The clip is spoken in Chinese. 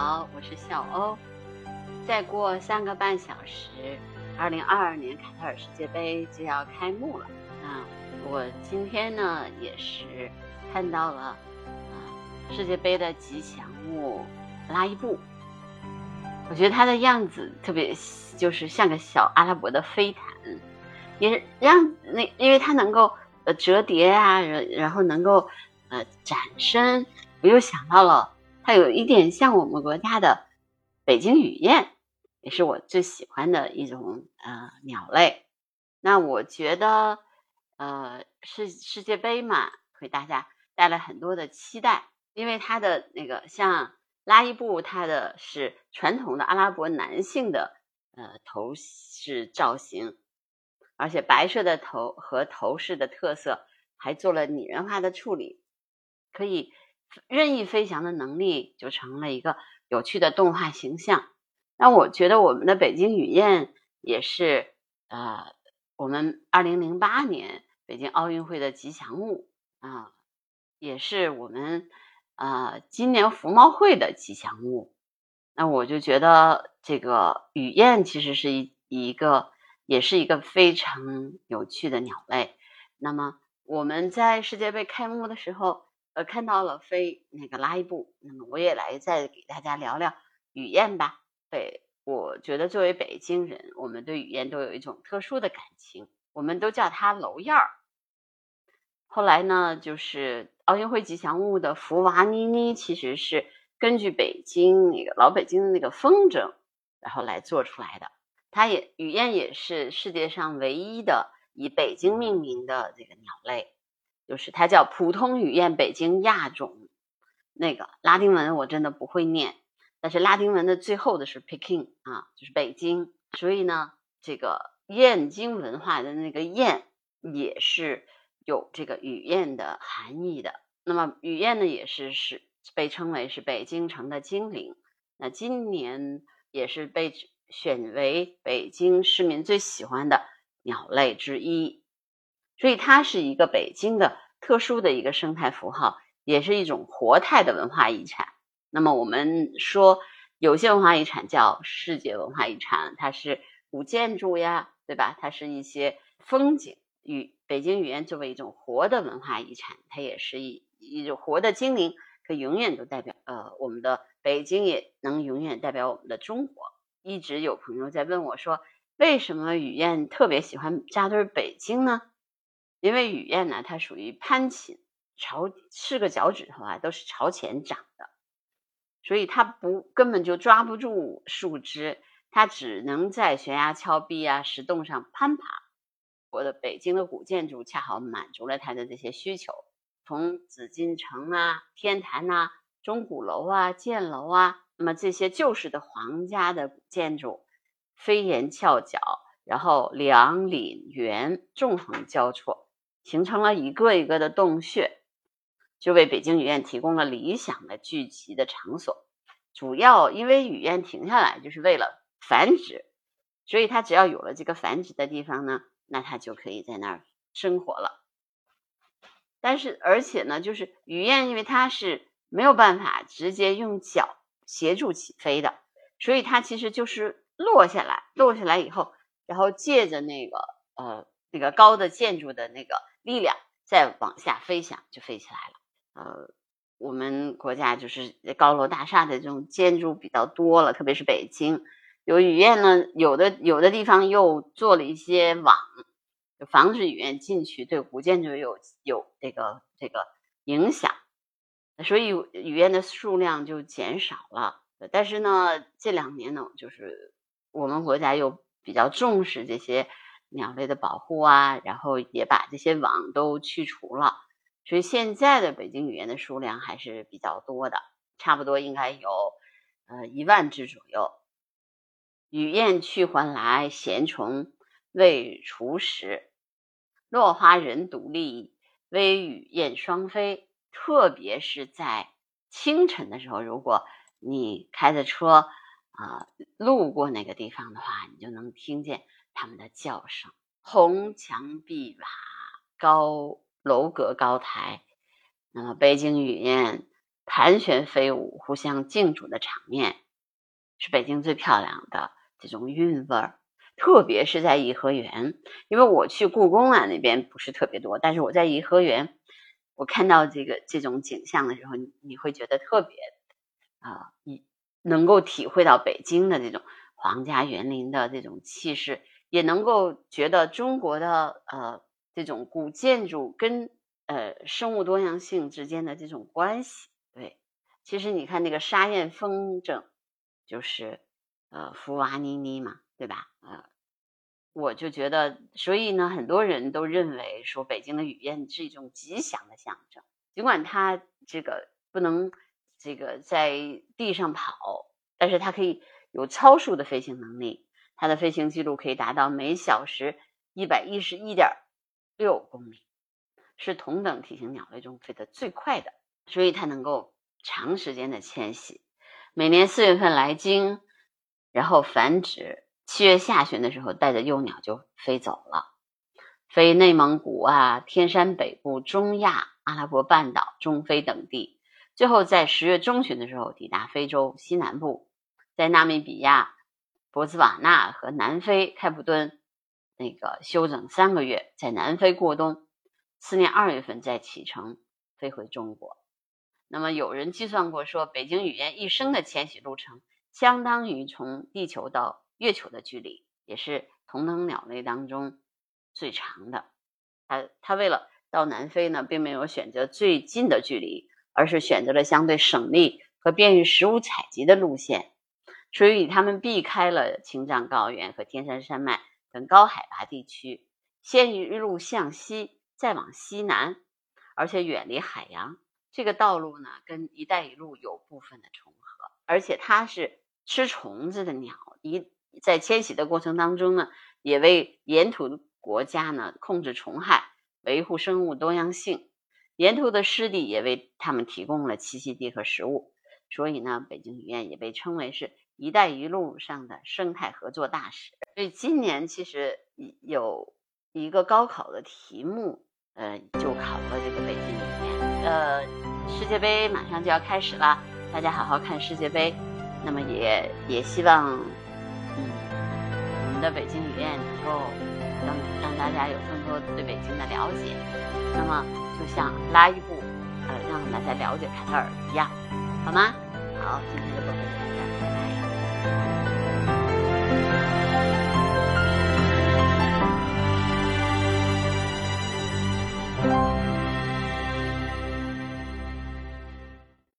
好，我是小欧。再过三个半小时，二零二二年卡塔尔世界杯就要开幕了。啊我今天呢，也是看到了啊世界杯的吉祥物拉伊布。我觉得它的样子特别，就是像个小阿拉伯的飞毯，也让那因为它能够呃折叠啊，然然后能够呃展身，我又想到了它有一点像我们国家的北京雨燕，也是我最喜欢的一种呃鸟类。那我觉得呃世世界杯嘛，给大家带来很多的期待，因为它的那个像。拉伊布，它的是传统的阿拉伯男性的呃头饰造型，而且白色的头和头饰的特色还做了拟人化的处理，可以任意飞翔的能力就成了一个有趣的动画形象。那我觉得我们的北京雨燕也是呃我们二零零八年北京奥运会的吉祥物啊，也是我们。啊，今年福猫会的吉祥物，那我就觉得这个雨燕其实是一一个，也是一个非常有趣的鸟类。那么我们在世界杯开幕的时候，呃，看到了飞那个拉伊布，那么我也来再给大家聊聊雨燕吧。北，我觉得作为北京人，我们对雨燕都有一种特殊的感情，我们都叫它楼燕儿。后来呢，就是奥运会吉祥物的福娃妮妮，其实是根据北京那个老北京的那个风筝，然后来做出来的。它也雨燕也是世界上唯一的以北京命名的这个鸟类，就是它叫普通雨燕北京亚种。那个拉丁文我真的不会念，但是拉丁文的最后的是 Peking 啊，就是北京。所以呢，这个燕京文化的那个燕也是。有这个雨燕的含义的，那么雨燕呢，也是是被称为是北京城的精灵。那今年也是被选为北京市民最喜欢的鸟类之一，所以它是一个北京的特殊的一个生态符号，也是一种活态的文化遗产。那么我们说，有些文化遗产叫世界文化遗产，它是古建筑呀，对吧？它是一些风景。与北京语言作为一种活的文化遗产，它也是一一种活的精灵，可永远都代表呃我们的北京，也能永远代表我们的中国。一直有朋友在问我说，为什么雨燕特别喜欢扎堆北京呢？因为雨燕呢，它属于攀禽，朝四个脚趾头啊都是朝前长的，所以它不根本就抓不住树枝，它只能在悬崖峭壁啊石洞上攀爬。我的北京的古建筑恰好满足了他的这些需求，从紫禁城啊、天坛呐、钟鼓楼啊、箭楼啊，那么这些旧式的皇家的古建筑，飞檐翘角，然后梁檩园纵横交错，形成了一个一个的洞穴，就为北京雨燕提供了理想的聚集的场所。主要因为雨燕停下来就是为了繁殖，所以它只要有了这个繁殖的地方呢。那它就可以在那儿生活了，但是而且呢，就是雨燕，因为它是没有办法直接用脚协助起飞的，所以它其实就是落下来，落下来以后，然后借着那个呃那个高的建筑的那个力量，再往下飞翔，就飞起来了。呃，我们国家就是高楼大厦的这种建筑比较多了，特别是北京。有雨燕呢，有的有的地方又做了一些网，防止雨燕进去，对古建筑有有这个这个影响，所以雨燕的数量就减少了。但是呢，这两年呢，就是我们国家又比较重视这些鸟类的保护啊，然后也把这些网都去除了，所以现在的北京雨燕的数量还是比较多的，差不多应该有呃一万只左右。雨燕去还来，闲虫未除时。落花人独立，微雨燕双飞。特别是在清晨的时候，如果你开着车啊路过那个地方的话，你就能听见他们的叫声。红墙碧瓦，高楼阁高台。那么北京雨燕盘旋飞舞、互相竞逐的场面，是北京最漂亮的这种韵味儿。特别是在颐和园，因为我去故宫啊那边不是特别多，但是我在颐和园，我看到这个这种景象的时候，你你会觉得特别啊，你能够体会到北京的这种皇家园林的这种气势，也能够觉得中国的呃这种古建筑跟呃生物多样性之间的这种关系。对，其实你看那个沙燕风筝，就是呃福娃妮妮嘛。对吧？呃，我就觉得，所以呢，很多人都认为说北京的雨燕是一种吉祥的象征。尽管它这个不能这个在地上跑，但是它可以有超速的飞行能力。它的飞行记录可以达到每小时一百一十一点六公里，是同等体型鸟类中飞得最快的。所以它能够长时间的迁徙，每年四月份来京，然后繁殖。七月下旬的时候，带着幼鸟就飞走了，飞内蒙古啊、天山北部、中亚、阿拉伯半岛、中非等地，最后在十月中旬的时候抵达非洲西南部，在纳米比亚、博茨瓦纳和南非开普敦那个休整三个月，在南非过冬，次年二月份再启程飞回中国。那么有人计算过说，北京语言一生的迁徙路程相当于从地球到。月球的距离也是同等鸟类当中最长的。它它为了到南非呢，并没有选择最近的距离，而是选择了相对省力和便于食物采集的路线。所以，他们避开了青藏高原和天山山脉等高海拔地区，先一路向西，再往西南，而且远离海洋。这个道路呢，跟“一带一路”有部分的重合，而且它是吃虫子的鸟一。在迁徙的过程当中呢，也为沿途国家呢控制虫害、维护生物多样性。沿途的湿地也为他们提供了栖息地和食物。所以呢，北京语院也被称为是一带一路上的生态合作大使。所以今年其实有一个高考的题目，呃，就考了这个北京语言。呃，世界杯马上就要开始了，大家好好看世界杯。那么也也希望。嗯，我们的北京语言能够让让大家有更多对北京的了解，那么就像拉一步呃让大家了解凯特尔一样，好吗？好，今天就，